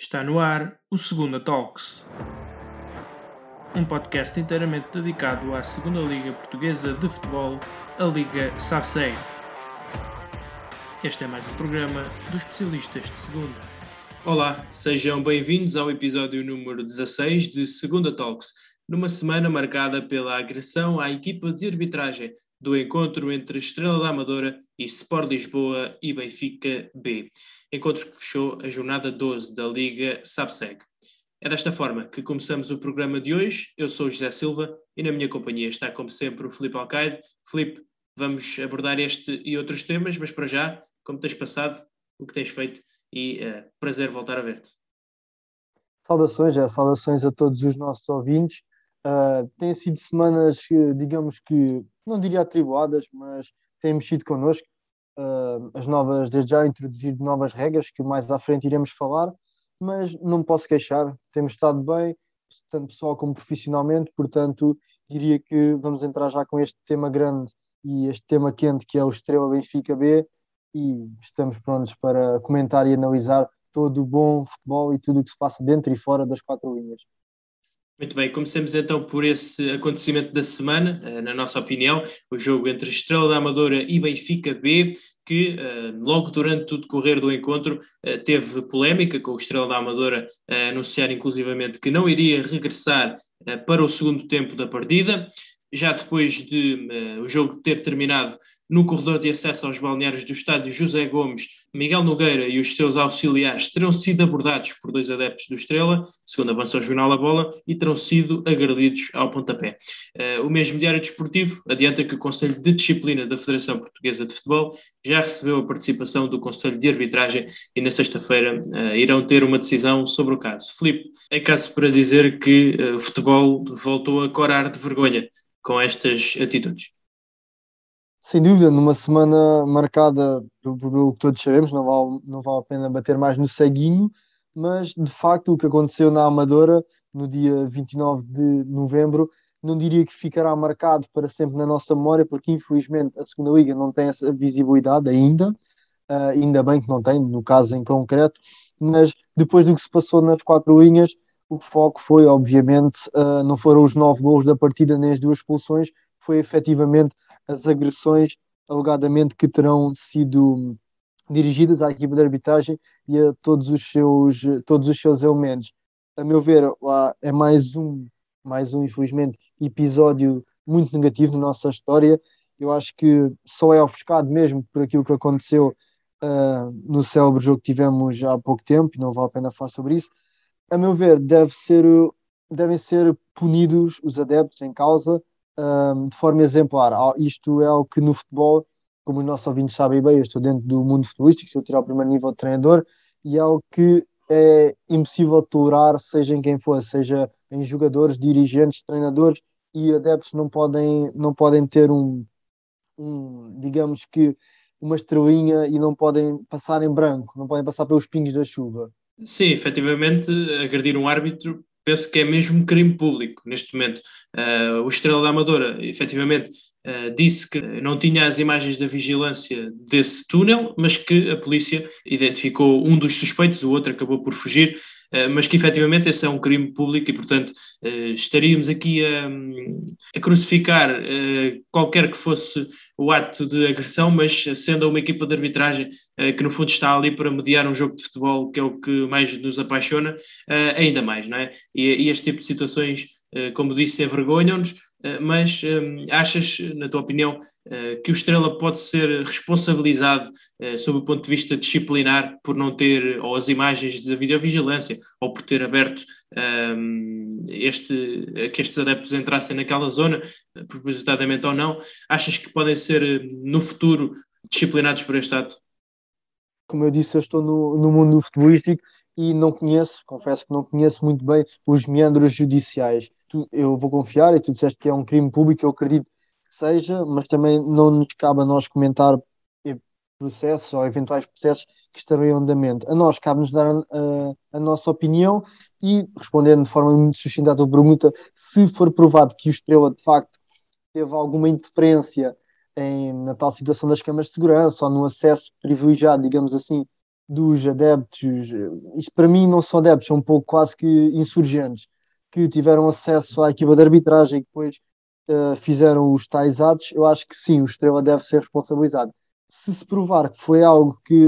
Está no ar o Segunda Talks, um podcast inteiramente dedicado à Segunda Liga Portuguesa de Futebol, a Liga SABSEI. Este é mais um programa dos especialistas de Segunda. Olá, sejam bem-vindos ao episódio número 16 de Segunda Talks, numa semana marcada pela agressão à equipa de arbitragem do encontro entre Estrela da Amadora e Sport Lisboa e Benfica B. Encontro que fechou a jornada 12 da Liga SABSEG. É desta forma que começamos o programa de hoje. Eu sou José Silva e na minha companhia está, como sempre, o Filipe Alcaide. Filipe, vamos abordar este e outros temas, mas para já, como tens passado, o que tens feito e uh, prazer voltar a ver-te. Saudações, é, saudações a todos os nossos ouvintes. Uh, têm sido semanas, digamos que, não diria atribuadas, mas têm mexido connosco. Uh, as novas, desde já introduzido novas regras que mais à frente iremos falar, mas não me posso queixar, temos estado bem, tanto pessoal como profissionalmente, portanto, diria que vamos entrar já com este tema grande e este tema quente que é o Estrela Benfica B e estamos prontos para comentar e analisar todo o bom futebol e tudo o que se passa dentro e fora das quatro linhas. Muito bem, comecemos então por esse acontecimento da semana, eh, na nossa opinião, o jogo entre Estrela da Amadora e Benfica B, que eh, logo durante o decorrer do encontro eh, teve polémica com o Estrela da Amadora a anunciar inclusivamente que não iria regressar para o segundo tempo da partida já depois de uh, o jogo ter terminado no corredor de acesso aos balneários do estádio José Gomes, Miguel Nogueira e os seus auxiliares terão sido abordados por dois adeptos do Estrela, segundo avança o jornal A Bola, e terão sido agredidos ao pontapé. Uh, o mesmo Diário Desportivo adianta que o Conselho de Disciplina da Federação Portuguesa de Futebol já recebeu a participação do Conselho de Arbitragem e na sexta-feira uh, irão ter uma decisão sobre o caso. Filipe, é caso para dizer que o futebol voltou a corar de vergonha com estas atitudes. Sem dúvida, numa semana marcada pelo que todos sabemos, não vale, não vale a pena bater mais no ceguinho, mas de facto o que aconteceu na Amadora no dia 29 de novembro não diria que ficará marcado para sempre na nossa memória, porque infelizmente a segunda liga não tem essa visibilidade ainda, uh, ainda bem que não tem, no caso em concreto, mas depois do que se passou nas quatro linhas, o foco foi, obviamente, uh, não foram os nove gols da partida nem as duas expulsões, foi efetivamente as agressões, alegadamente, que terão sido dirigidas à equipa de arbitragem e a todos os seus, todos os seus elementos. A meu ver, lá é mais um, mais um, infelizmente, episódio muito negativo na nossa história. Eu acho que só é ofuscado mesmo por aquilo que aconteceu uh, no célebre jogo que tivemos há pouco tempo, e não vale a pena falar sobre isso a meu ver, deve ser, devem ser punidos os adeptos em causa um, de forma exemplar. Isto é algo que no futebol, como os nossos ouvintes sabem bem, eu estou dentro do mundo futebolístico, estou a tirar o primeiro nível de treinador, e é algo que é impossível tolerar, seja em quem for, seja em jogadores, dirigentes, treinadores, e adeptos não podem, não podem ter um, um digamos que, uma estrelinha e não podem passar em branco, não podem passar pelos pingos da chuva. Sim, efetivamente, agredir um árbitro penso que é mesmo um crime público neste momento. Uh, o Estrela da Amadora, efetivamente, uh, disse que não tinha as imagens da vigilância desse túnel, mas que a polícia identificou um dos suspeitos, o outro acabou por fugir. Eh, mas que efetivamente esse é um crime público e, portanto, eh, estaríamos aqui a, a crucificar eh, qualquer que fosse o ato de agressão, mas sendo uma equipa de arbitragem que, no fundo, está ali para mediar um jogo de futebol, que é o que mais nos apaixona, ainda mais, não é? E, e este tipo de situações, como disse, envergonham-nos eh, mas um, achas, na tua opinião, uh, que o Estrela pode ser responsabilizado sob o ponto de vista disciplinar por não ter ou as imagens da videovigilância ou por ter aberto um, este, que estes adeptos entrassem naquela zona, propositadamente ou não? Achas que podem ser no futuro disciplinados por este ato? Como eu disse, eu estou no, no mundo futebolístico e não conheço, confesso que não conheço muito bem os meandros judiciais tu, eu vou confiar, e tu disseste que é um crime público, eu acredito que seja, mas também não nos cabe a nós comentar processos ou eventuais processos que estarão em andamento. A nós cabe-nos dar a, a, nossa opinião e, respondendo de forma muito sustentada à pergunta, se for provado que o Estrela, de facto, teve alguma interferência em, na tal situação das câmaras de segurança ou no acesso privilegiado, digamos assim, dos adeptos, isto para mim não são adeptos, são um pouco quase que insurgentes, que tiveram acesso à equipa de arbitragem e depois uh, fizeram os tais atos, eu acho que sim, o Estrela deve ser responsabilizado. Se se provar que foi algo que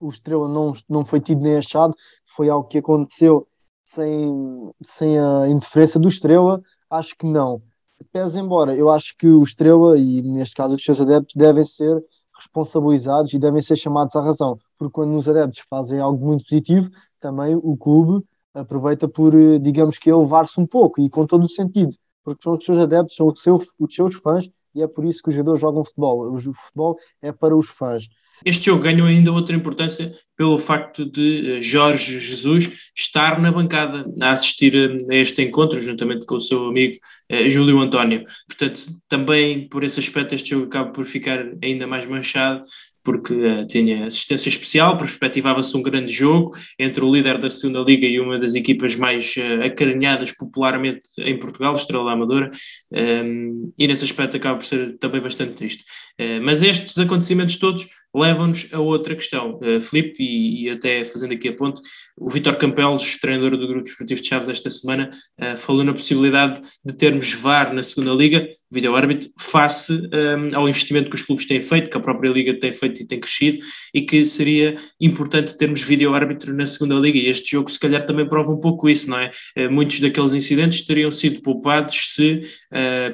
o Estrela não, não foi tido nem achado, foi algo que aconteceu sem, sem a interferência do Estrela, acho que não. Pese embora, eu acho que o Estrela, e neste caso os seus adeptos, devem ser responsabilizados e devem ser chamados à razão, porque quando os adeptos fazem algo muito positivo, também o clube aproveita por, eh, digamos que, elevar-se um pouco e com todo o sentido, porque são os seus adeptos, são os seus, os seus fãs e é por isso que os jogadores jogam futebol. O futebol é para os fãs. Este jogo ganhou ainda outra importância pelo facto de eh, Jorge Jesus estar na bancada a assistir a este encontro, juntamente com o seu amigo eh, Júlio António. Portanto, também por esse aspecto, este jogo acaba por ficar ainda mais manchado porque uh, tinha assistência especial, perspectivava-se um grande jogo entre o líder da segunda liga e uma das equipas mais uh, acarinhadas popularmente em Portugal, Estrela Amadora, um, ehm, e nesse aspecto acaba por ser também bastante triste. Uh, mas estes acontecimentos todos levam-nos a outra questão, uh, Filipe, e, e, até fazendo aqui a ponto, o Vitor Campelos, treinador do Grupo Desportivo de Chaves esta semana, uh, falou na possibilidade de termos VAR na segunda liga, vídeo-árbitro, face um, ehm, ao investimento que os clubes têm feito, que a própria liga tem feito e tem crescido, e que seria importante termos vídeo-árbitro na segunda liga, e este jogo se calhar também prova um pouco isso, não é? Uh, muitos daqueles incidentes teriam sido poupados se,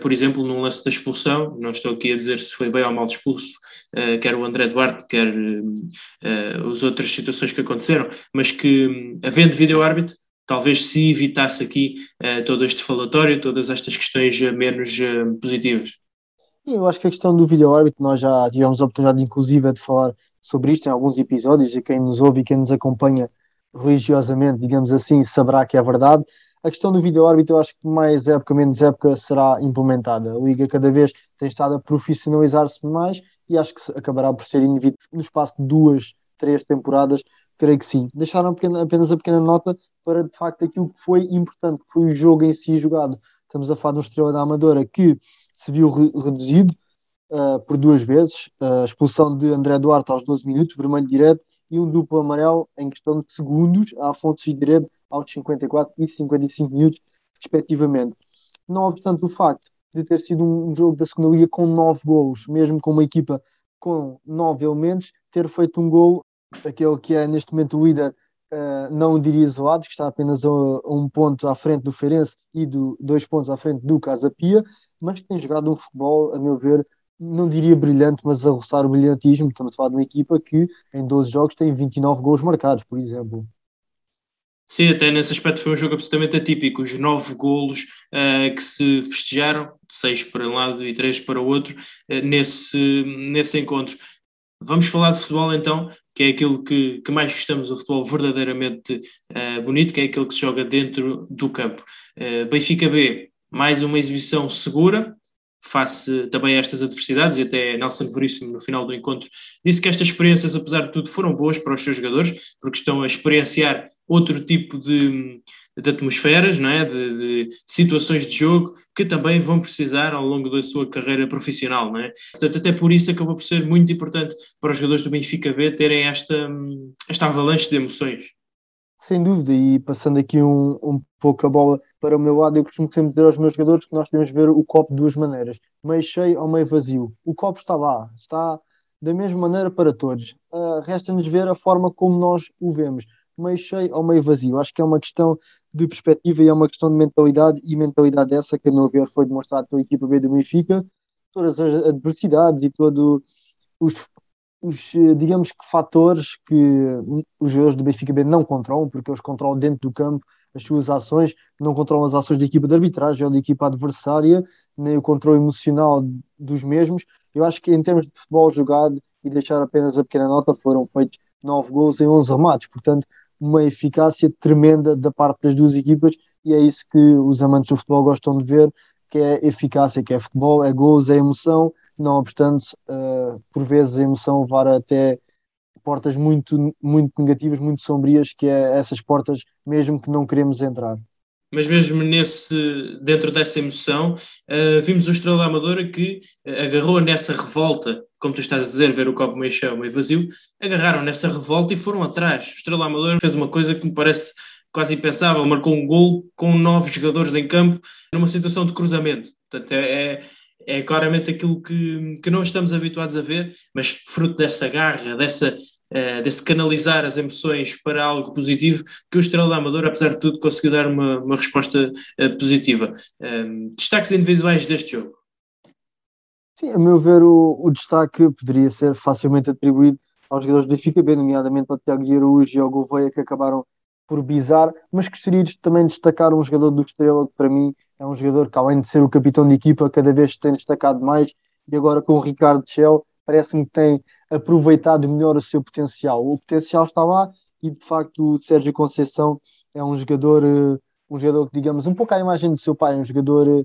por exemplo, num lance da expulsão, não estou aqui a dizer se foi bem mal expulso, uh, quer o André Duarte, quer uh, as outras situações que aconteceram, mas que, havendo vídeo-árbitro, talvez se evitasse aqui uh, todo este falatório, todas estas questões menos positivas. Eu acho que a questão do vídeo-árbitro, nós já tivemos a oportunidade, inclusive, de falar sobre isto em alguns episódios, e quem nos ouve e quem nos acompanha religiosamente, digamos assim, saberá que é verdade. A questão do vídeo-árbitro, eu acho que mais época, menos época, será implementada. A Liga cada vez tem estado a profissionalizar-se mais e acho que acabará por ser inevitável no espaço de duas, três temporadas, creio que sim. Deixaram apenas a pequena nota para, de facto, aquilo que foi importante, que foi o jogo em si jogado. Estamos a falar de um Estrela da Amadora que se viu re reduzido uh, por duas vezes, a expulsão de André Duarte aos 12 minutos, vermelho direto, e um duplo amarelo em questão de segundos a Afonso Figueiredo aos 54 e 55 minutos, respectivamente. Não obstante o facto de ter sido um jogo da segunda liga com nove golos, mesmo com uma equipa com nove elementos, ter feito um gol, aquele que é neste momento o líder, uh, não diria isolado, que está apenas a, a, um ponto à frente do Feirense e do, dois pontos à frente do Casa Pia, mas que tem jogado um futebol, a meu ver, não diria brilhante, mas a roçar o brilhantismo. Estamos a falar de uma equipa que em 12 jogos tem 29 gols marcados, por exemplo. Sim, até nesse aspecto foi um jogo absolutamente atípico. Os nove golos uh, que se festejaram, seis para um lado e três para o outro, uh, nesse, nesse encontro. Vamos falar de futebol então, que é aquilo que, que mais gostamos, o futebol verdadeiramente uh, bonito, que é aquele que se joga dentro do campo. Benfica B, mais uma exibição segura, face também a estas adversidades, e até Nelson Veríssimo, no final do encontro, disse que estas experiências, apesar de tudo, foram boas para os seus jogadores, porque estão a experienciar outro tipo de, de atmosferas, não é? De, de, situações de jogo que também vão precisar ao longo da sua carreira profissional, não é? Portanto, até por isso acabou por ser muito importante para os jogadores do Benfica B terem esta, esta avalanche de emoções. Sem dúvida, e passando aqui um, um pouco a bola para o meu lado, eu costumo sempre dizer aos meus jogadores que nós temos de ver o copo de duas maneiras, meio cheio ou meio vazio. O copo está lá, está da mesma maneira para todos. Uh, Resta-nos ver a forma como nós o vemos, meio cheio ou meio vazio. Acho que é uma questão de perspectiva e é uma questão de mentalidade, e mentalidade essa que, a meu ver, foi demonstrada pela equipa B do Benfica, todas as adversidades e todos os os, eh, digamos que fatores que os jogadores do Benfica B não controlam, porque eles controlam dentro do campo as suas ações, não controlam as ações da equipa de arbitragem ou da equipa adversária, nem o controle emocional dos mesmos. Eu acho que em termos de futebol jogado, e deixar apenas a pequena nota, foram feitos 9 gols em 11 remates, portanto, uma eficácia tremenda da parte das duas equipas, e é isso que os amantes do futebol gostam de ver, que é eficácia, que é futebol, é gols, é emoção, não obstante, uh, por vezes a emoção levar até portas muito, muito negativas, muito sombrias, que é essas portas mesmo que não queremos entrar. Mas mesmo nesse, dentro dessa emoção, uh, vimos o Estrela Amadora que agarrou nessa revolta como tu estás a dizer, ver o copo meio cheio, meio vazio, agarraram nessa revolta e foram atrás. O Estrela Amador fez uma coisa que me parece quase impensável, marcou um gol com nove jogadores em campo numa situação de cruzamento. Portanto, é, é, claramente aquilo que, que não estamos habituados a ver, mas fruto dessa garra, dessa, uh, desse canalizar as emoções para algo positivo, que o Estrela da Amadora, apesar de tudo, conseguiu dar uma, uma resposta uh, positiva. Ehm, destaques individuais deste jogo? Sim, a meu ver, o, o destaque poderia ser facilmente atribuído aos jogadores do Benfica B, nomeadamente ao Tiago Araújo e ao Gouveia, que acabaram por bizar, mas gostaria de também destacar um jogador do Estrela que para mim é um jogador que além de ser o capitão de equipa, cada vez tem destacado mais e agora com o Ricardo Shell parece-me que tem aproveitado melhor o seu potencial. O potencial está lá e de facto o Sérgio Conceição é um jogador, eh, um jogador que digamos um pouco à imagem do seu pai, um jogador eh,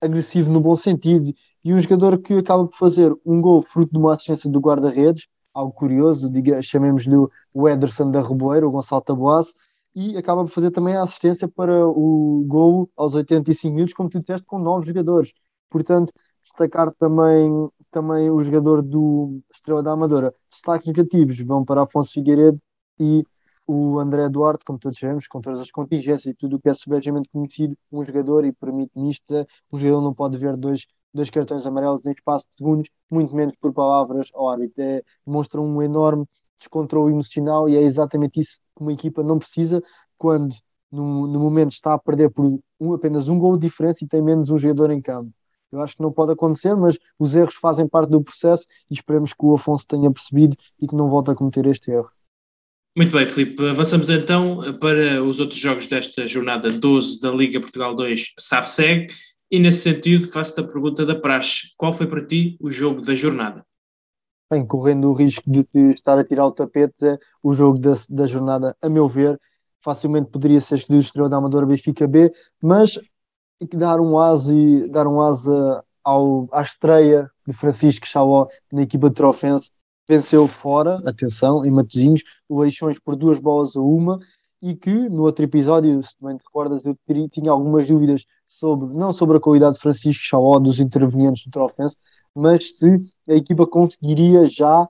agressivo no bom sentido e um jogador que acaba por fazer um gol fruto de uma assistência do guarda-redes, algo curioso, chamemos-lhe o Ederson da Reboeira, o Gonçalo Taboas, e acaba por fazer também a assistência para o gol aos 85 minutos, como tu disseste, com novos jogadores. Portanto, destacar também, também o jogador do Estrela da Amadora. Destaques negativos vão para Afonso Figueiredo e o André Duarte, como todos sabemos, com todas as contingências e tudo o que é subejamente conhecido, um jogador, e permite-me isto, um jogador não pode ver dois, dois cartões amarelos em espaço de segundos, muito menos por palavras ao árbitro. É, demonstra um enorme descontrole emocional e é exatamente isso que uma equipa não precisa quando no, no momento está a perder por um, apenas um gol de diferença e tem menos um jogador em campo. Eu acho que não pode acontecer, mas os erros fazem parte do processo e esperemos que o Afonso tenha percebido e que não volte a cometer este erro. Muito bem, Filipe. Avançamos então para os outros jogos desta jornada 12 da Liga Portugal 2 SAP-SEG e nesse sentido faço-te a pergunta da praxe. Qual foi para ti o jogo da jornada? Bem, correndo o risco de, de estar a tirar o tapete, é o jogo da, da jornada, a meu ver, facilmente poderia ser escolhido o Estrela da Amadora Benfica B, mas dar um asa e dar um asa ao, à estreia de Francisco Chaló na equipa de Trofense, venceu fora, atenção, em Matosinhos, o Eixões por duas bolas a uma, e que no outro episódio, se bem te recordas, eu tinha algumas dúvidas sobre, não sobre a qualidade de Francisco Chaló, dos intervenientes do Trofense, mas se a equipa conseguiria já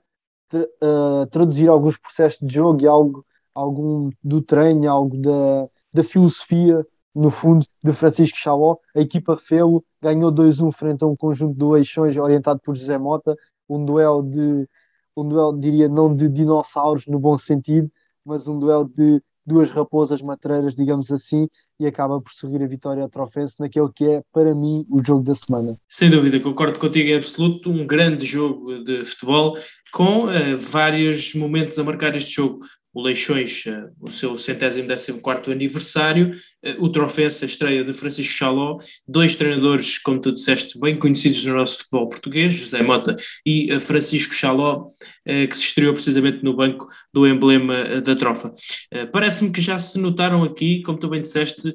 uh, traduzir alguns processos de jogo e algo, algum do treino, algo da, da filosofia, no fundo, de Francisco Chaló. A equipa fê-lo, ganhou 2-1 frente a um conjunto de Eixões orientado por José Mota, um duelo de, um duelo, diria, não de dinossauros no bom sentido, mas um duelo de duas raposas matreiras, digamos assim, e acaba por sorrir a vitória ao Trofense naquele que é, para mim, o jogo da semana. Sem dúvida, concordo contigo em absoluto. Um grande jogo de futebol com uh, vários momentos a marcar este jogo o Leixões, eh, o seu centésimo décimo quarto aniversário, eh, o Trofense, a estreia de Francisco Chaló, dois treinadores, como tu disseste, bem conhecidos no nosso futebol português, José Mota e eh, Francisco Chaló, que se estreou precisamente no banco do emblema da trofa. Parece-me que já se notaram aqui, como tu bem disseste,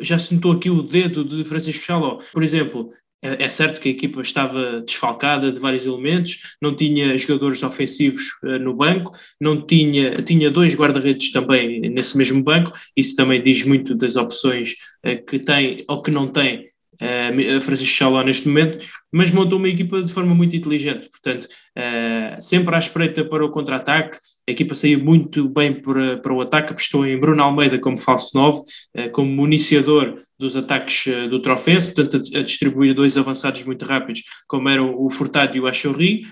já se notou aqui o dedo de Francisco Chaló. Por exemplo, é, é certo que a equipa estava desfalcada de vários elementos, não tinha jogadores ofensivos uh, no banco, não tinha, tinha dois guarda-redes também nesse mesmo banco, isso também diz muito das opções uh, que tem ou que não tem uh, Francisco Chaló neste momento, mas montou uma equipa de forma muito inteligente, portanto, uh, sempre à espreita para o contra-ataque, a equipa saiu muito bem para, para o ataque, apostou em Bruno Almeida como falso 9, uh, como municiador dos ataques do Trofense, portanto, a, a, distribuir dois avançados muito rápidos, como eram o Furtado e o Achorri,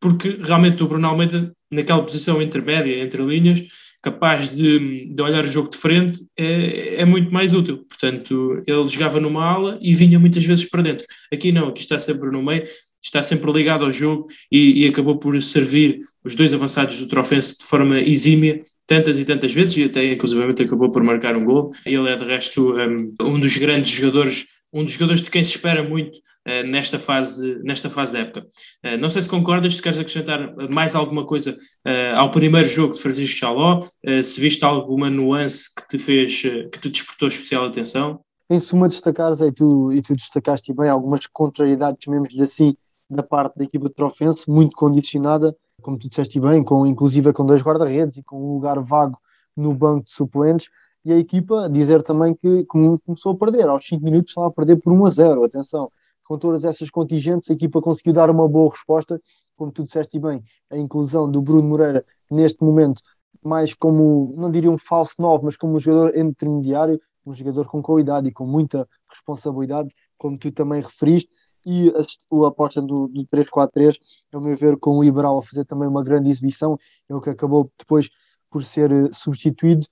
porque realmente o Bruno Almeida, naquela posição intermédia entre linhas, capaz de, de, olhar o jogo de frente é, é, muito mais útil. Portanto, ele jogava numa ala e vinha muitas vezes para dentro. Aqui não, aqui está sempre no meio, está sempre ligado ao jogo e, e acabou por servir os dois avançados do Trofense de forma exímia tantas e tantas vezes e até inclusivamente acabou por marcar um gol. Ele é de resto um, um dos grandes jogadores um dos jogadores de quem se espera muito nesta, fase, nesta fase da época. Uh, não sei se concordas, se queres acrescentar mais alguma coisa uh, ao primeiro jogo de Francisco Chaló, se viste alguma nuance que te fez, que te despertou especial atenção. Em suma, destacares, e tu, e tu destacaste bem algumas contrariedades, chamemos-lhe assim, da parte da equipa de Trofense, muito condicionada, como tu disseste bem, com, inclusive com dois guarda-redes e com um lugar vago no banco de suplentes, e a equipa dizer também que começou a perder, aos 5 minutos estava a perder por 1 a 0, atenção, com todas essas contingentes, a equipa conseguiu dar uma boa resposta, como tu disseste bem, a inclusão do Bruno Moreira neste momento, mais como, não diria um falso novo, mas como um jogador intermediário, um jogador com qualidade e com muita responsabilidade, como tu também referiste, e a, aposta do, do 3-4-3, ao meu ver, com o Ibral a fazer também uma grande exibição, é o que acabou depois por ser eh, substituído,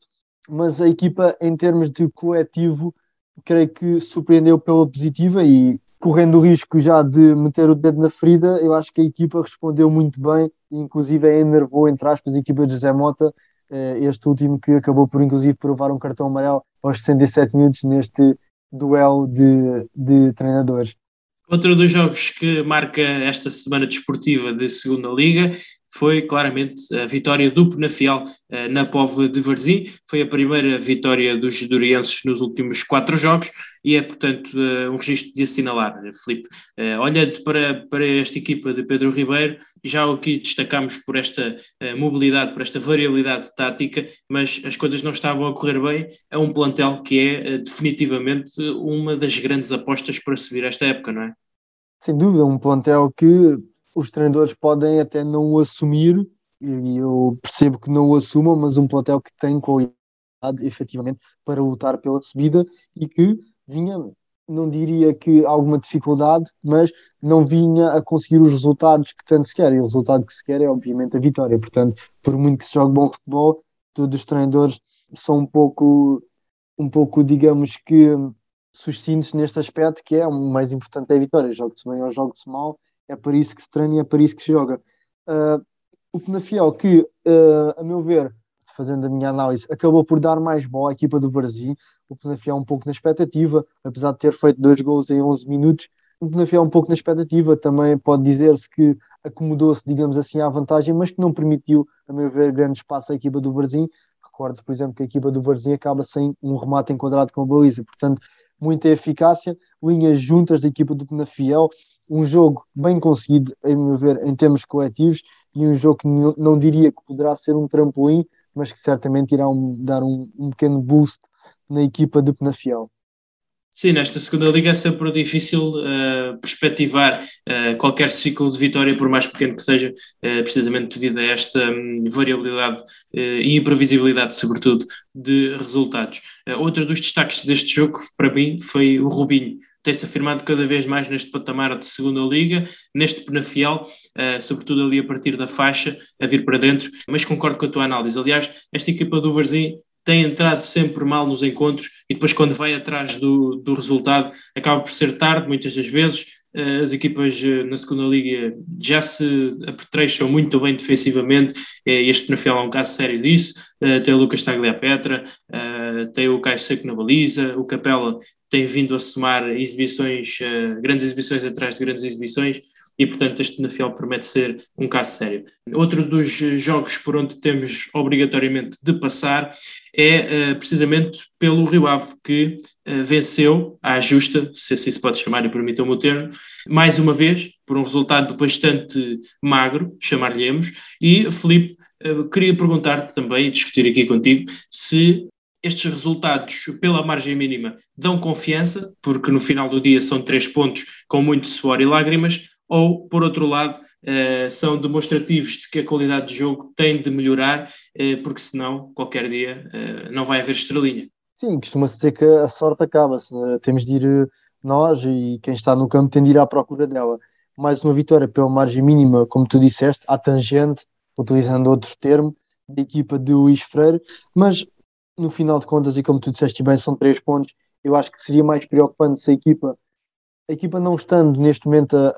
mas a equipa, em termos de coletivo, creio que surpreendeu pela positiva e correndo o risco já de meter o dedo na ferida, eu acho que a equipa respondeu muito bem, inclusive enervou, entre aspas, a equipa de José Mota, eh, este último que acabou por inclusive provar um cartão amarelo aos 67 minutos neste duelo de, de treinadores. Outro dos jogos que marca esta semana desportiva de segunda liga foi claramente a vitória do Penafiel uh, na Póvoa de Varzim. Foi a primeira vitória dos dorienses nos últimos quatro jogos e é, portanto, uh, um registro de assinalar, Felipe. Uh, olhando para, para esta equipa de Pedro Ribeiro, já o que destacamos por esta mobilidade, por esta variabilidade tática, mas as coisas não estavam a correr bem. É um plantel que é definitivamente uma das grandes apostas para subir esta época, não é? Sem dúvida, um plantel que os treinadores podem até não o assumir, e eu percebo que não o assumam, mas um plantel que tem qualidade efetivamente para lutar pela subida e que vinha, não diria que alguma dificuldade, mas não vinha a conseguir os resultados que tanto se quer. E o resultado que se quer é, obviamente, a vitória. Portanto, por muito que se jogue bom futebol, todos os treinadores são um pouco, um pouco digamos que, sucintos neste aspecto, que é o mais importante é a vitória. Jogue-se bem ou jogue-se mal, é para isso que se treina e é para isso que se joga. Uh, o Penafiel, que, uh, a meu ver, fazendo a minha análise, acabou por dar mais bola à equipa do Varzim. O Penafiel um pouco na expectativa, apesar de ter feito dois gols em 11 minutos. O Penafiel um pouco na expectativa, também pode dizer-se que acomodou-se, digamos assim, à vantagem, mas que não permitiu, a meu ver, grande espaço à equipa do Varzim. Recordo, por exemplo, que a equipa do Varzim acaba sem um remate enquadrado com a baliza, portanto, muita eficácia, linhas juntas da equipa do Penafiel, um jogo bem conseguido, em meu ver, em termos coletivos, e um jogo que não, diria que poderá ser um trampolim, mas que certamente irá um, dar um, um, pequeno boost na equipa de Penafiel. Sim, nesta segunda liga é sempre difícil uh, perspectivar uh, qualquer ciclo de vitória, por mais pequeno que seja, uh, precisamente devido a esta um, variabilidade e imprevisibilidade, sobretudo, de resultados. outro dos destaques deste jogo, para mim, foi o Rubinho tem-se afirmado cada vez mais neste patamar de segunda liga, neste penafiel, uh, sobretudo ali a partir da faixa, a vir para dentro, mas concordo com a tua análise. Aliás, esta equipa do Varzim tem entrado sempre mal nos encontros e depois quando vai atrás do, do resultado acaba por ser tarde, muitas das vezes, as equipas eh, na segunda liga já se apetrecham muito bem defensivamente, este Penafiel é um caso sério disso, tem o Lucas Tagliapetra, tem o Caio Seco na baliza, o Capela tem vindo a somar exibições, grandes exibições atrás de grandes exibições, e, portanto, este Penafiel promete ser um caso sério. Outro dos jogos por onde temos obrigatoriamente de passar é uh, precisamente pelo Rio Ave, que uh, venceu à justa, se assim se pode chamar e permitam-me o termo, mais uma vez, por um resultado bastante magro, chamar-lhe-emos, e Felipe, uh, queria perguntar-te também e discutir aqui contigo se estes resultados, pela margem mínima, dão confiança, porque no final do dia são três pontos com muito suor e lágrimas, ou, por outro lado, uh, são demonstrativos de que a qualidade de jogo tem de melhorar, uh, porque senão, qualquer dia, uh, não vai haver estrelinha. Sim, costuma-se dizer que a sorte acaba-se. Né? Temos de ir nós e quem está no campo tem de ir à procura dela. Mais uma vitória pela margem mínima, como tu disseste, à tangente, utilizando outro termo, da equipa de Luís Freire, mas no final de contas, e como tu disseste bem, são três pontos. Eu acho que seria mais preocupante se a equipa a equipa não estando neste momento a,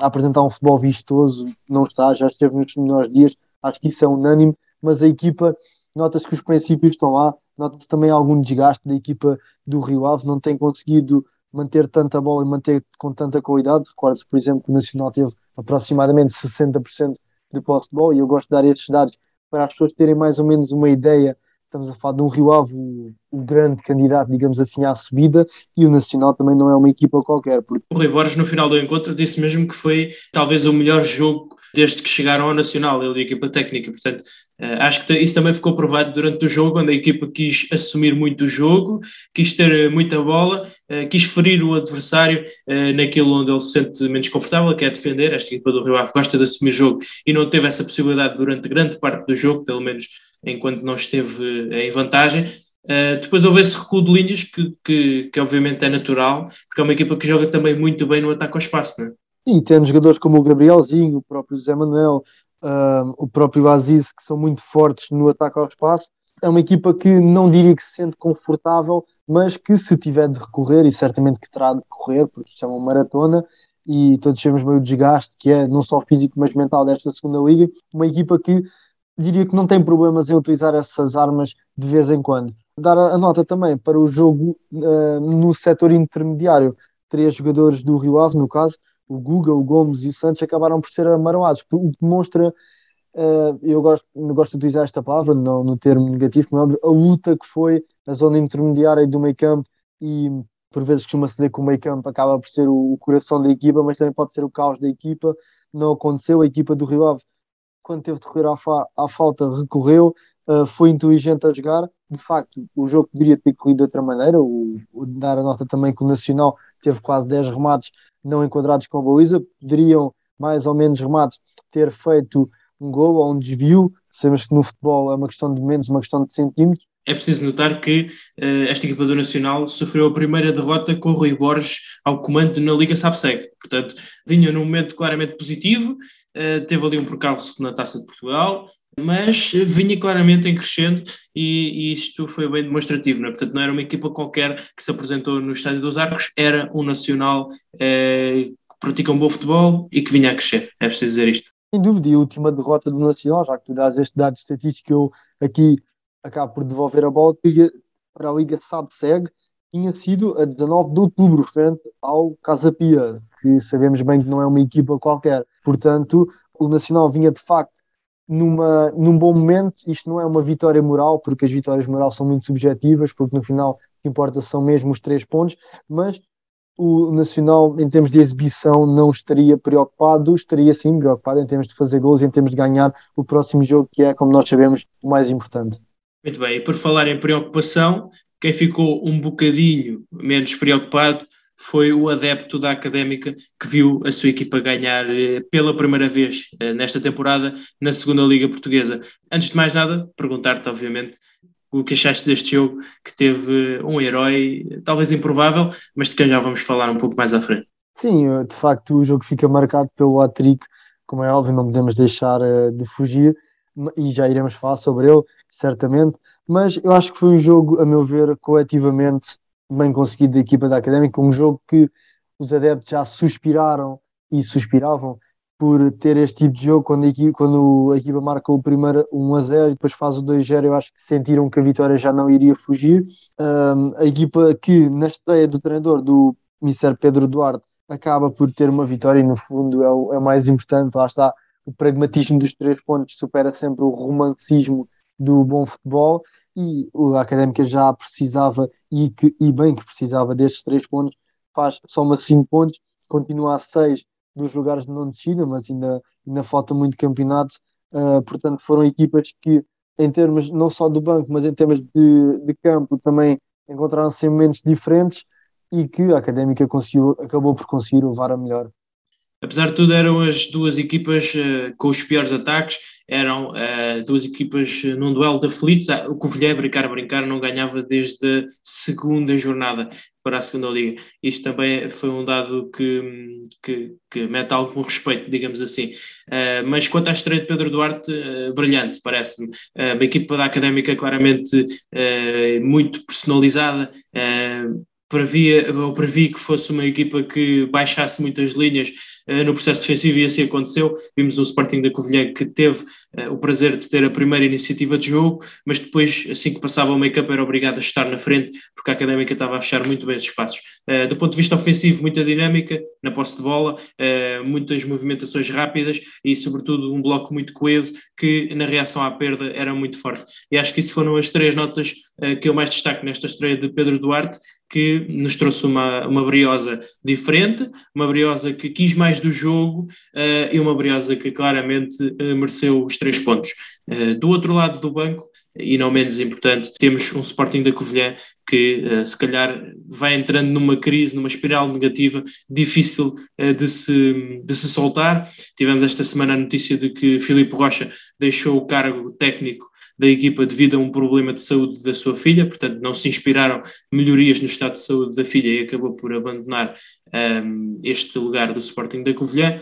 a, apresentar um futebol vistoso, não está, já esteve nos melhores dias, acho que isso é unânime, mas a equipa, nota-se que os princípios estão lá, nota-se também algum desgaste da equipa do Rio Ave, não tem conseguido manter tanta bola e manter com tanta qualidade. Recordo-se, por exemplo, que o Nacional teve aproximadamente 60% de posse de bola, e eu gosto de dar estes dados para as pessoas terem mais ou menos uma ideia Estamos a falar de um Rio Ave, o, grande candidato, digamos assim, à subida, e o Nacional também não é uma equipa qualquer. Porque... O Rui Borges, no final do encontro, disse mesmo que foi talvez o melhor jogo desde que chegaram ao Nacional, ele e a equipa técnica. Portanto, Uh, acho que isso também ficou provado durante o jogo, quando a equipa quis assumir muito o jogo, quis ter muita bola, uh, quis ferir o adversário naquilo onde ele se sente menos confortável, que é defender. Esta equipa do Rio Ave gosta de assumir jogo e não teve essa possibilidade durante grande parte do jogo, pelo menos enquanto não esteve em vantagem. Uh, depois houve esse recuo de linhas que, que, que, obviamente é natural, porque é uma equipa que joga também muito bem no ataque ao espaço, não é? E tendo jogadores como o Gabrielzinho, o próprio José Manuel, uh, o próprio Aziz, que são muito fortes no ataque ao espaço, é uma equipa que não diria que se sente confortável, mas que se tiver de recorrer, e certamente que terá de correr, porque isto é uma maratona, e todos sabemos bem o desgaste que é, não só físico, mas mental desta segunda liga, uma equipa que diria que não tem problemas em utilizar essas armas de vez em quando. Dar a nota também para o jogo uh, no setor intermediário. Três jogadores do Rio Ave, no caso, o Guga, o Gomes e o Santos, acabaram por ser amaroados, o que demonstra, uh, eu gosto, não gosto de utilizar esta palavra no, no termo negativo, mas a luta que foi a zona intermediária do meio campo e por vezes costuma-se dizer que o meio campo acaba por ser o, o, coração da equipa, mas também pode ser o caos da equipa. Não aconteceu, a equipa do Rio Ave, quando teve de recorrer à, fa à falta, recorreu, uh, foi inteligente a jogar. De facto, o jogo poderia ter corrido de outra maneira. O, o, dar a nota também que o Nacional teve quase 10 remates não enquadrados com a baliza. Poderiam, mais ou menos remates, ter feito um gol ou um desvio. Sabemos que no futebol é uma questão de menos, uma questão de centímetros é preciso notar que uh, esta equipa do Nacional sofreu a primeira derrota com o Rui Borges ao comando na Liga Sapseg. Portanto, vinha num momento claramente positivo, teve ali um percalço na Taça de Portugal, mas vinha claramente em crescendo e, e, isto foi bem demonstrativo. Não é? Portanto, não era uma equipa qualquer que se apresentou no Estádio dos Arcos, era um Nacional uh, que pratica um bom futebol e que vinha a crescer. É preciso dizer isto. Sem dúvida, e a última derrota do Nacional, já que tu dás este dado estatístico, eu aqui acaba por devolver a bola para a Liga SAB-SEG, tinha sido a 19 de outubro, frente ao Casa Pia, que sabemos bem que não é uma equipa qualquer. Portanto, o Nacional vinha de facto numa, num bom momento. Isto não é uma vitória moral, porque as vitórias morais são muito subjetivas, porque no final o que importa são mesmo os três pontos, mas o Nacional, em termos de exibição, não estaria preocupado, estaria sim preocupado em termos de fazer gols, em termos de ganhar o próximo jogo, que é, como nós sabemos, o mais importante. Muito bem, e por falar em preocupação, quem ficou um bocadinho menos preocupado foi o adepto da Académica que viu a sua equipa ganhar eh, pela primeira vez eh, nesta temporada na segunda Liga Portuguesa. Antes de mais nada, perguntar-te, obviamente, o que achaste deste jogo que teve um herói, talvez improvável, mas de quem já vamos falar um pouco mais à frente. Sim, de facto o jogo fica marcado pelo hat-trick, como é óbvio, não podemos deixar eh, de fugir, e já iremos falar sobre ele certamente, mas eu acho que foi um jogo, a meu ver, coletivamente bem conseguido da equipa da Académica, um jogo que os adeptos já suspiraram e suspiravam por ter este tipo de jogo, quando a equipa, quando a equipa marca o primeiro 1 a 0 e depois faz o 2 a 0, eu acho que sentiram que a vitória já não iria fugir. Um, a equipa que, na estreia do treinador, do Mr. Pedro Duarte, acaba por ter uma vitória e, no fundo, é o, é o mais importante. Lá está, o pragmatismo dos três pontos supera sempre o romanticismo do bom futebol e a Académica já precisava e, que, e bem que precisava destes três pontos, faz só uma cinco pontos, continua a seis dos lugares de não descida, mas ainda, ainda falta muito campeonato, uh, portanto foram equipas que em termos não só do banco, mas em termos de, de campo também encontraram-se em momentos diferentes e que a Académica conseguiu, acabou por conseguir levar a melhor. Apesar de tudo, eram as duas equipas uh, com os piores ataques, eram uh, duas equipas uh, num duelo de aflitos. Ah, o Covilhã, brincar, brincar, não ganhava desde a segunda jornada para a segunda liga. Isto também foi um dado que, que, que mete algum respeito, digamos assim. mas quanto à estreia de Pedro Duarte, brilhante, parece-me. a equipa da Académica claramente muito personalizada, previa, ou previ que fosse uma equipa que baixasse muitas linhas uh, no processo defensivo e assim aconteceu. Vimos o Sporting da Covilhã que teve uh, o prazer de ter a primeira iniciativa de jogo, mas depois, assim que passava o meio-campo, era obrigado a estar na frente, porque a Académica estava a fechar muito bem os espaços. Uh, do ponto de vista ofensivo, muita dinâmica na posse de bola, muitas movimentações rápidas e, sobretudo, um bloco muito coeso que, na reação à perda, era muito forte. E acho que isso foram as três notas que eu mais destaco nesta estreia de Pedro Duarte, que nos trouxe uma, uma briosa diferente, uma briosa que quis mais do jogo uh, e uma Briosa que claramente uh, mereceu os três pontos. Uh, do outro lado do banco, e não menos importante, temos um Sporting da Covilhã que se calhar vai entrando numa crise, numa espiral negativa difícil de, se, de se soltar. Tivemos esta semana a notícia de que Filipe Rocha deixou o cargo técnico da equipa devido a um problema de saúde da sua filha, portanto não se inspiraram melhorias no estado de saúde da filha e acabou por abandonar um, este lugar do Sporting da Covilhã.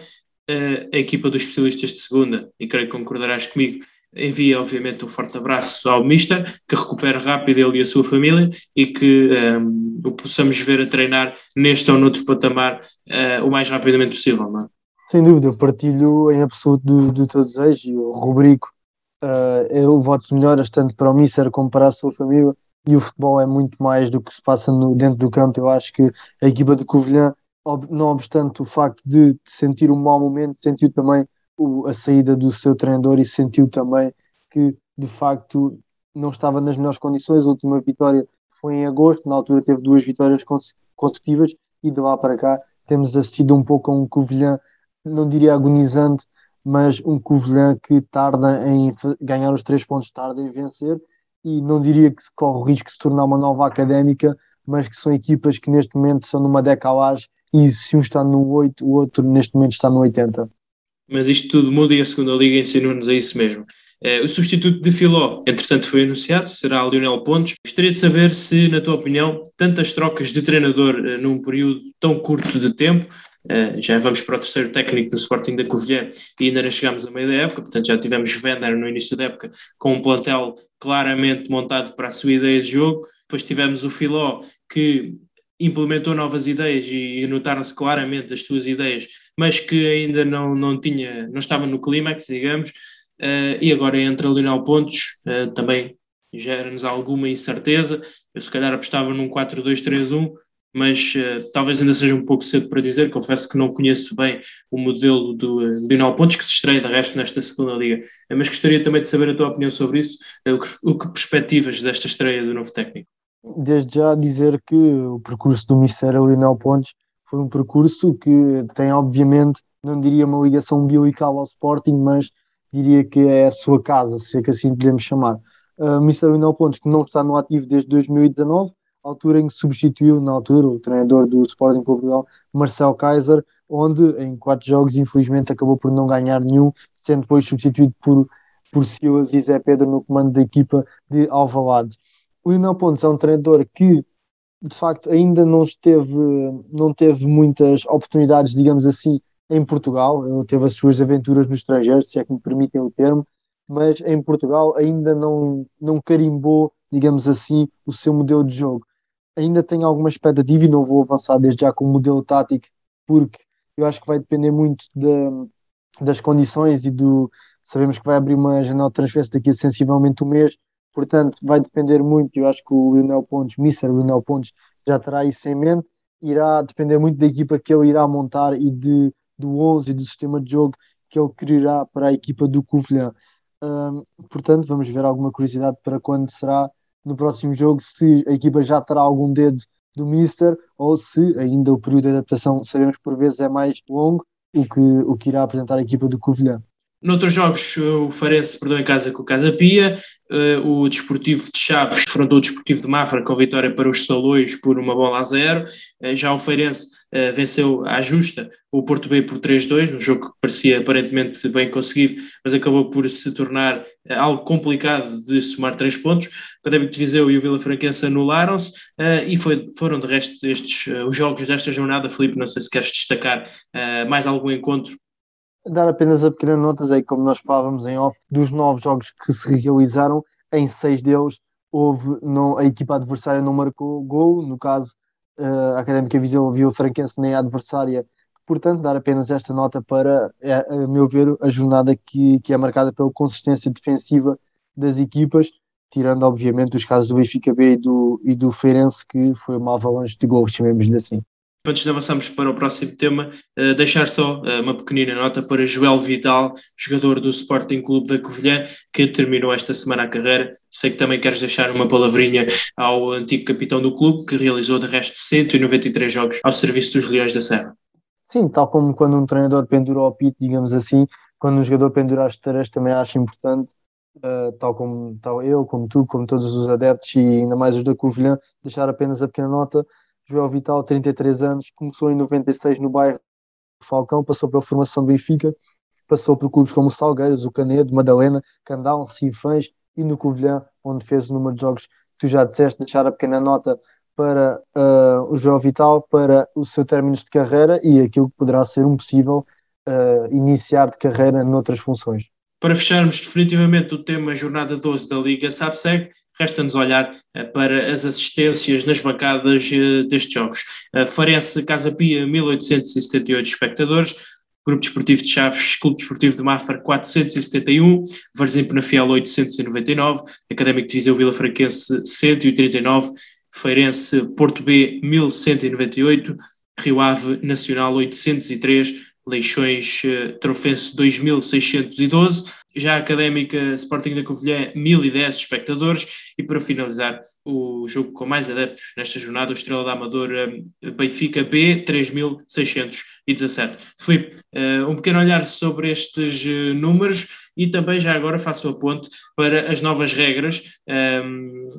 Uh, a equipa dos especialistas de segunda, e creio que concordarás comigo, envia obviamente um forte abraço ao Mister, que recupere rápido ele e a sua família e que um, o possamos ver a treinar neste ou noutro patamar uh, o mais rapidamente possível. Não é? Sem dúvida, eu partilho em absoluto do, do teu desejo e rubrico uh, eu voto melhoras tanto para o Mister como para a sua família e o futebol é muito mais do que se passa no, dentro do campo. Eu acho que a equipa de Covilhã, não obstante o facto de sentir um mau momento, sentiu também o, a saída do seu treinador e sentiu também que de facto não estava nas melhores condições. A última vitória foi em agosto, na altura teve duas vitórias consecutivas e de lá para cá temos assistido um pouco a um Covilhã, não diria agonizante, mas um Covilhã que tarda em ganhar os três pontos, tarda em vencer, e não diria que corre o risco de se tornar uma nova académica, mas que são equipas que neste momento são numa decalagem, e se um está no 8, o outro neste momento está no 80. Mas isto tudo muda e a segunda Liga ensinou-nos a isso mesmo. Eh, o substituto de Filó, entretanto, foi anunciado, será Lionel Pontes. Gostaria de saber se, na tua opinião, tantas trocas de treinador eh, num período tão curto de tempo Uh, já vamos para o terceiro técnico do Sporting da Covilhã e ainda não chegamos a meio da época, portanto já tivemos Vender no início da época com um plantel claramente montado para a sua ideia de jogo, depois tivemos o Filó que implementou novas ideias e, e notaram-se claramente as suas ideias, mas que ainda não, não tinha, não estava no clímax, digamos, uh, e agora entra Lionel Pontos, uh, também gera-nos alguma incerteza, eu se calhar apostava num 4-2-3-1, mas uh, talvez ainda seja um pouco cedo para dizer, confesso que não conheço bem o modelo do Lionel Pontes, que se estreia de resto nesta segunda liga, uh, mas gostaria também de saber a tua opinião sobre isso, o, que, o que perspectivas desta estreia do novo técnico? Desde já dizer que o percurso do Mistério Lionel Pontes foi um percurso que tem obviamente, não diria uma ligação umbilical ao Sporting, mas diria que é a sua casa, se é que assim podemos chamar. Uh, Mr. Lionel Pontes, que não está no ativo desde 2019, altura em que substituiu, na altura, o treinador do Sporting Portugal, Marcel Kaiser, onde em quatro jogos, infelizmente, acabou por não ganhar nenhum, sendo depois substituído por, por Silas e Zé Pedro no comando da equipa de Alvalade. O Lionel Pontes é um treinador que, de facto, ainda não esteve, não teve muitas oportunidades, digamos assim, em Portugal, ele teve as suas aventuras no estrangeiro, se é que me permitem o termo, mas em Portugal ainda não, não carimbou, digamos assim, o seu modelo de jogo ainda tenho alguma expectativa e não vou avançar desde já com o modelo tático, porque eu acho que vai depender muito das condições e do. Sabemos que vai abrir uma janela de transferência daqui a sensivelmente um mês, portanto, vai depender muito. Eu acho que o Lionel Pontes, Mr. Lionel Pontes, já terá isso em mente. Irá depender muito da equipa que ele irá montar e de, do 11 e do sistema de jogo que ele quererá para a equipa do Covilhã. Portanto, vamos ver alguma curiosidade para quando será no próximo jogo se a equipa já terá algum dedo do Mister ou se ainda o período de adaptação sabemos por vezes é mais longo, o que, o que irá apresentar a equipa do Covilhã. Noutros jogos, o Farense perdeu em casa com o Casa Pia, uh, o Desportivo de Chaves enfrentou o Desportivo de Mafra com vitória para os Salões por uma bola a zero, uh, já o Feirense venceu à justa o Porto B por 3-2, um jogo que parecia aparentemente bem conseguido, mas acabou por se tornar algo complicado de somar três pontos. O Académico de Viseu e o Vila Franquense anularam-se e foi, foram de resto estes os jogos desta jornada. Felipe, não sei se queres destacar mais algum encontro dar apenas a pequenas notas aí, como nós falávamos em off, dos nove jogos que se realizaram, em seis deles houve, não, a equipa adversária não marcou gol, no caso eh, a Académica Viseu viu a Franquense nem a adversária, portanto dar apenas esta nota para, é, a meu ver, a jornada que, que é marcada pela consistência defensiva das equipas, tirando obviamente os casos do Benfica B e do, e do Feirense, que foi uma avalanche de gols, chamemos-lhe assim antes de avançarmos para o próximo tema, uh, deixar só uh, uma pequenina nota para Joel Vidal, jogador do Sporting Clube da Covilhã, que terminou esta semana a carreira. Sei que também queres deixar uma palavrinha ao antigo capitão do clube, que realizou de resto 193 jogos ao serviço dos Leões da Serra. Sim, tal como quando um treinador pendura o apito, digamos assim, quando um jogador pendura as esteiras também acho importante, uh, tal como tal eu, como tu, como todos os adeptos e ainda mais os da Covilhã, deixar apenas a pequena nota. Joel Vital, 33 anos, começou em 96 no bairro Falcão, passou pela formação do Benfica, passou por clubes como Salgueiros, o Canedo, Madalena, Candal, Sinfãs e no Covilhã, onde fez o número de jogos que tu já disseste, deixar a pequena nota para uh, o João Vital, para o seu término de carreira e aquilo que poderá ser um possível uh, iniciar de carreira noutras funções. Para fecharmos definitivamente o tema Jornada 12 da Liga SAPSEG, resta-nos olhar uh, para as assistências nas bancadas destes jogos. Farense Casa Pia, 1878 espectadores, Grupo Desportivo de Chaves, Clube Desportivo de Mafra 471, Varzim Penafiel 899, Académico de Viseu Vila Franquense 139, Feirense Porto B 1198, Rio Ave Nacional 803, Leixões Trofense 2612, já a Académica Sporting da Covilhã 1010 espectadores e para finalizar o jogo com mais adeptos nesta jornada, o Estrela da Amadora Benfica B 3617. Filipe, uh, um pequeno olhar sobre estes uh, números e também já agora faço a ponte para as novas regras ehm,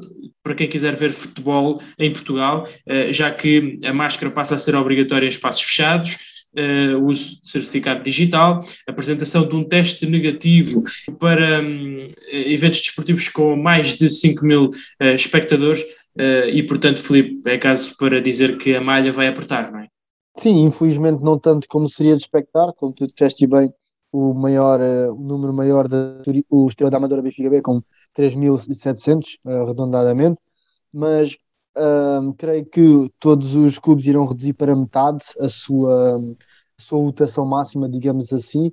para quem quiser ver futebol em Portugal, já que a máscara passa a ser obrigatória em espaços fechados, uh, uso de certificado digital, apresentação de um teste negativo para um, eventos desportivos com mais de 5 mil uh, espectadores e, portanto, Felipe, é caso para dizer que a malha vai apertar, não é? Sim, infelizmente não tanto como seria de expectar, como tu disseste bem, o maior, uh, o número maior da o Estrela da Amadora Benfica B com 3.700 uh, arredondadamente, mas uh, creio que todos os clubes irão reduzir para metade a sua, a sua lotação máxima, digamos assim,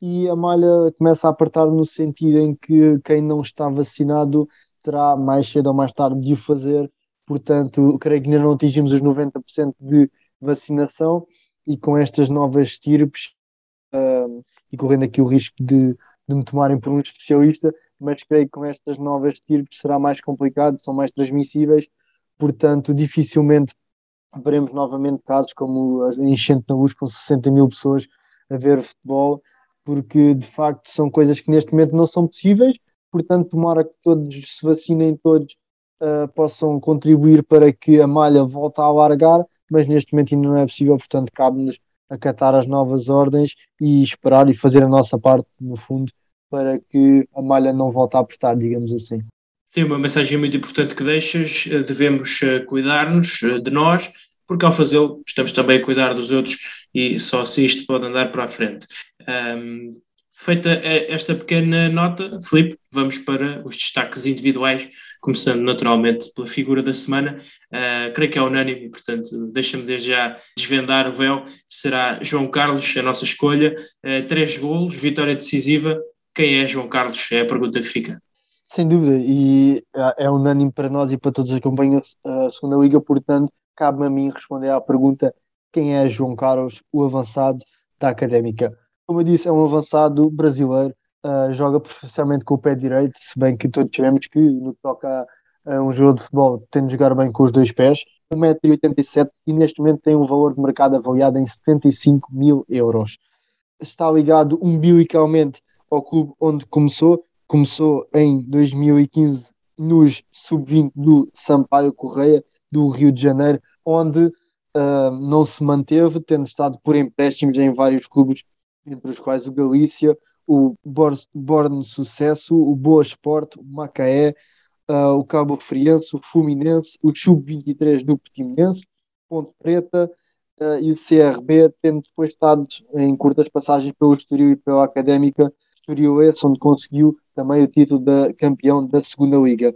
e a malha começa a apertar no sentido em que quem não está vacinado terá mais cedo ou mais tarde de o fazer, portanto, creio que ainda não atingimos os 90% de vacinação e com estas novas estirpes uh, e correndo aqui o risco de, de me tomarem por um especialista, mas creio que com estas novas estirpes será mais complicado, são mais transmissíveis, portanto, dificilmente veremos novamente casos como a enchente na luz com 60 mil pessoas a ver futebol, porque de facto são coisas que neste momento não são possíveis, portanto, tomara que todos se vacinem, todos uh, possam contribuir para que a malha volte a alargar, mas neste momento ainda não é possível, portanto, cabe-nos acatar as novas ordens e esperar e fazer a nossa parte, no fundo, para que a malha não volte a apertar, digamos assim. Sim, uma mensagem muito importante que deixas, eh, devemos eh, cuidar-nos eh, de nós, porque ao fazê-lo estamos também a cuidar dos outros e só assim isto pode andar para a frente. Um, feita esta pequena nota, Filipe, vamos para os destaques individuais começando naturalmente pela figura da semana, uh, creio que é unânime, portanto, deixa-me desde já desvendar o véu, será João Carlos, a nossa escolha, uh, três golos, vitória decisiva, quem é João Carlos? É a pergunta que fica. Sem dúvida, e é, é unânime para nós e para todos que acompanham a segunda liga, portanto, cabe-me a mim responder à pergunta quem é João Carlos, o avançado da Académica. Como eu disse, é um avançado brasileiro, uh, joga profissionalmente com o pé direito, se bem que todos sabemos que no que toca a um jogo de futebol tem de jogar bem com os dois pés. 1,87m e neste momento tem um valor de mercado avaliado em 75 mil euros. Está ligado umbilicalmente ao clube onde começou, começou em 2015 nos sub-20 do Sampaio Correia, do Rio de Janeiro, onde uh, não se manteve, tendo estado por empréstimos em vários clubes, entre os quais o Galícia, o Borne Sucesso, o Boa Esporte, o Macaé, uh, o Cabo Friense, o Fluminense, o Sub-23 do Portimonense, Ponte Preta uh, e o CRB, tendo depois estado em curtas passagens pelo Estoril e pela Académica Estoril esse, onde conseguiu também o título de campeão da segunda Liga.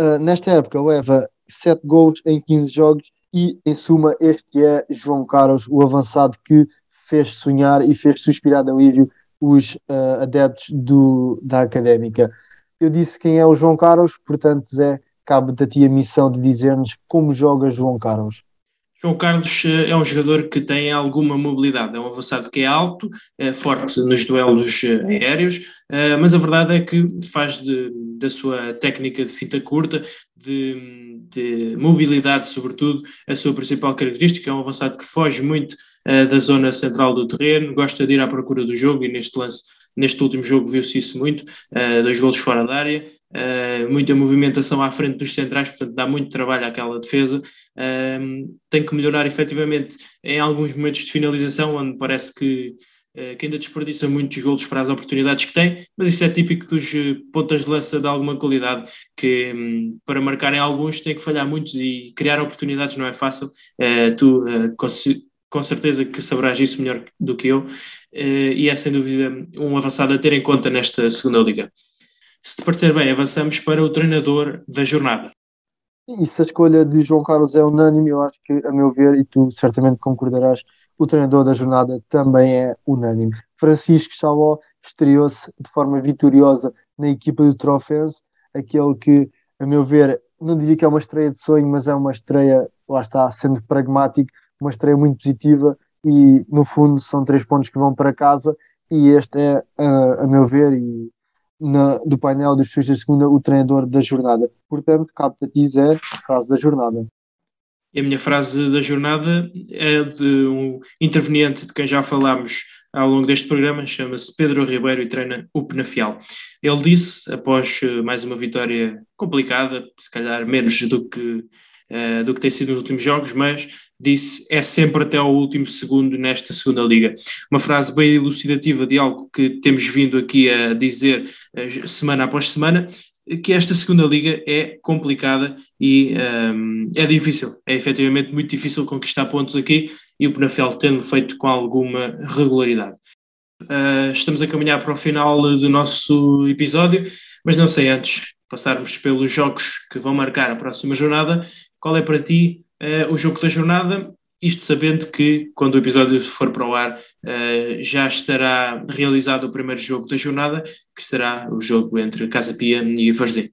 Uh, nesta época leva 7 gols em 15 jogos e, em suma, este é João Carlos, o avançado que fez sonhar e fez suspirar de alívio os uh, adeptos do, da académica. Eu disse quem é o João Carlos, portanto, Zé, cabe da ti a missão de dizer-nos como joga João Carlos. João Carlos eh, é um jogador que tem alguma mobilidade, é um avançado que é alto, é forte nos duelos eh, aéreos, mas a verdade é que faz de, da sua técnica de finta curta, de, de, mobilidade sobretudo, a sua principal característica, é um avançado que foge muito da zona central do terreno, gosta de ir à procura do jogo e neste lance, neste último jogo viu-se isso muito, dois golos fora da área, uh, muita movimentação à frente dos centrais, portanto dá muito trabalho àquela defesa. Uh, tem que melhorar efetivamente em alguns momentos de finalização, onde parece que, uh, que ainda desperdiça muitos golos para as oportunidades que tem, mas isso é típico dos eh, pontas de lança de alguma qualidade, que um, para marcarem alguns tem que falhar muitos e criar oportunidades não é fácil. tu com certeza que saberás isso melhor do que eu, e é sem dúvida um avançado a ter em conta nesta segunda liga. Se te parecer bem, avançamos para o treinador da jornada. E se a escolha de João Carlos é unânime, eu acho que, a meu ver, e tu certamente concordarás, o treinador da jornada também é unânime. Francisco Chaló estreou-se de forma vitoriosa na equipa do Trofense, aquele que, a meu ver, não diria que é uma estreia de sonho, mas é uma estreia, lá está, sendo pragmático, uma estreia muito positiva e, no fundo, são três pontos que vão para casa e este é, a, a meu ver, e na, do painel dos juízes da segunda o treinador da jornada. Portanto, cabe a ti, Zé, a frase da jornada. E a minha frase da jornada é de um interveniente de quem já falámos ao longo deste programa, chama-se Pedro Ribeiro e treina o Penafiel. Ele disse, após eh, mais uma vitória complicada, se calhar menos do que, uh, do que tem sido nos últimos jogos, mas disse é sempre até ao último segundo nesta segunda liga. Uma frase bem elucidativa de algo que temos vindo aqui a dizer uh, semana após semana, que esta segunda liga é complicada e um, é difícil, é efetivamente muito difícil conquistar pontos aqui e o Penafel tendo feito com alguma regularidade. Uh, estamos a caminhar para o final do nosso episódio, mas não sei antes passarmos pelos jogos que vão marcar a próxima jornada, qual é para ti uh, o jogo da jornada, isto sabendo que quando o episódio for para o ar uh, já estará realizado o primeiro jogo da jornada, que será o jogo entre Casa Pia e Varzim.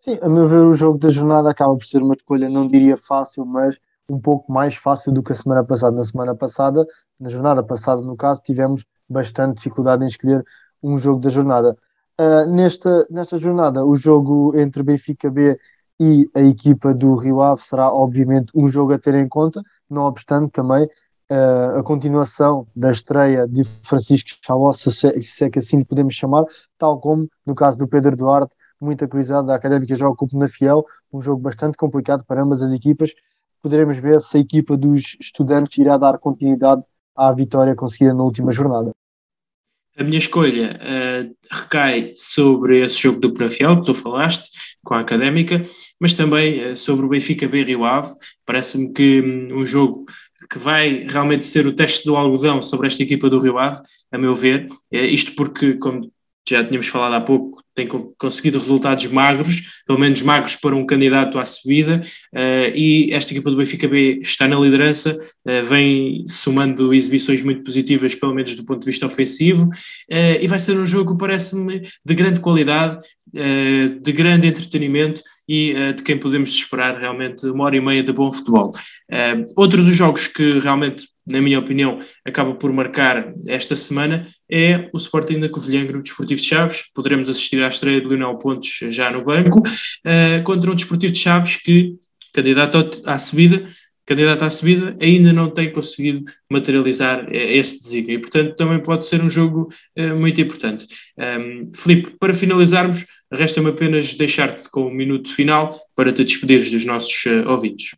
Sim, a meu ver o jogo da jornada acaba por ser uma escolha, não diria fácil, mas um pouco mais fácil do que a semana passada. Na semana passada, na jornada passada no caso, tivemos bastante dificuldade em escolher um jogo da jornada. Uh, nesta, nesta jornada, o jogo entre Benfica B e a equipa do Rio Ave será obviamente um jogo a ter em conta, não obstante também uh, a continuação da estreia de Francisco Chalossi, se, se é que assim podemos chamar, tal como no caso do Pedro Duarte, muita curiosidade da Académica joga com o na Fiel, um jogo bastante complicado para ambas as equipas. Poderemos ver se a equipa dos estudantes irá dar continuidade à vitória conseguida na última jornada. A minha escolha uh, recai sobre esse jogo do Penafiel que tu falaste, com a Académica, mas também uh, sobre o Benfica B Rio Ave. Parece-me que um, um jogo que vai realmente ser o teste do algodão sobre esta equipa do Rio Ave, a meu ver. Uh, isto porque, como já tínhamos falado há pouco, tem conseguido resultados magros, pelo menos magros para um candidato à subida, uh, e esta equipa do Benfica B está na liderança, uh, vem somando exibições muito positivas, pelo menos do ponto de vista ofensivo, uh, e vai ser um jogo, parece-me, de grande qualidade, de grande entretenimento e de quem podemos esperar realmente uma hora e meia de bom futebol. outro dos jogos que realmente na minha opinião, acaba por marcar esta semana é o Sporting da Covilhã Grupo Desportivo de Chaves. Poderemos assistir à estreia de Lionel Pontes já no banco, uh, contra um Desportivo de Chaves que, candidato à subida, candidato à subida, ainda não tem conseguido materializar esse desígnio. E, portanto, também pode ser um jogo uh, muito importante. Um, Filipe, para finalizarmos, resta-me apenas deixar-te com o um minuto final para te despedires dos nossos uh, ouvintes.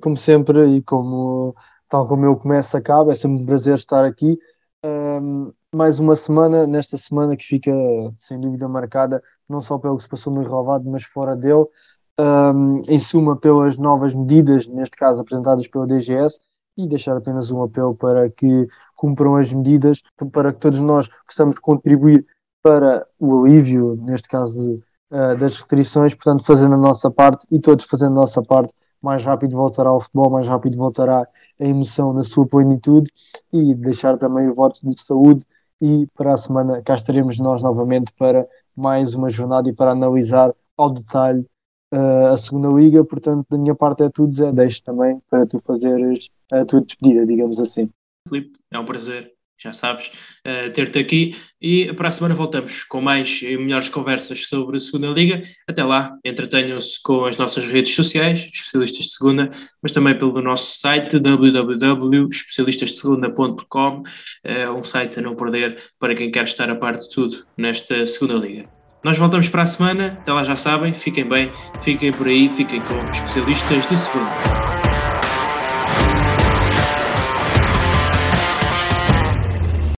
Como sempre, e como tal como eu começo, acaba. É sempre um prazer estar aqui. Um, mais uma semana, nesta semana que fica sem dúvida marcada, não só pelo que se passou no Relvado, mas fora dele, um, em suma, pelas novas medidas, neste caso apresentadas pela DGS, e deixar apenas um apelo para que cumpram as medidas, para que todos nós possamos contribuir para o alívio, neste caso, uh, das restrições, portanto, fazendo a nossa parte e todos fazendo a nossa parte mais rápido voltará ao futebol, mais rápido voltará a emoção na sua plenitude. E deixar também os votos de saúde. E para a semana cá estaremos nós novamente para mais uma jornada e para analisar ao detalhe uh, a segunda liga, portanto da minha parte é tudo, Zé, deixo também para tu fazeres a tua despedida, digamos assim. Filipe, é um prazer já sabes, uh, ter-te aqui. E para a semana voltamos com mais e melhores conversas sobre a Segunda Liga. Até lá, entretenham-se com as nossas redes sociais, especialistas de segunda, mas também pelo nosso site www.especialistasdesegunda.com, é um site a não perder para quem quer estar a par de tudo nesta Segunda Liga. Nós voltamos para a semana, até lá já sabem, fiquem bem, fiquem por aí, fiquem com especialistas de segunda.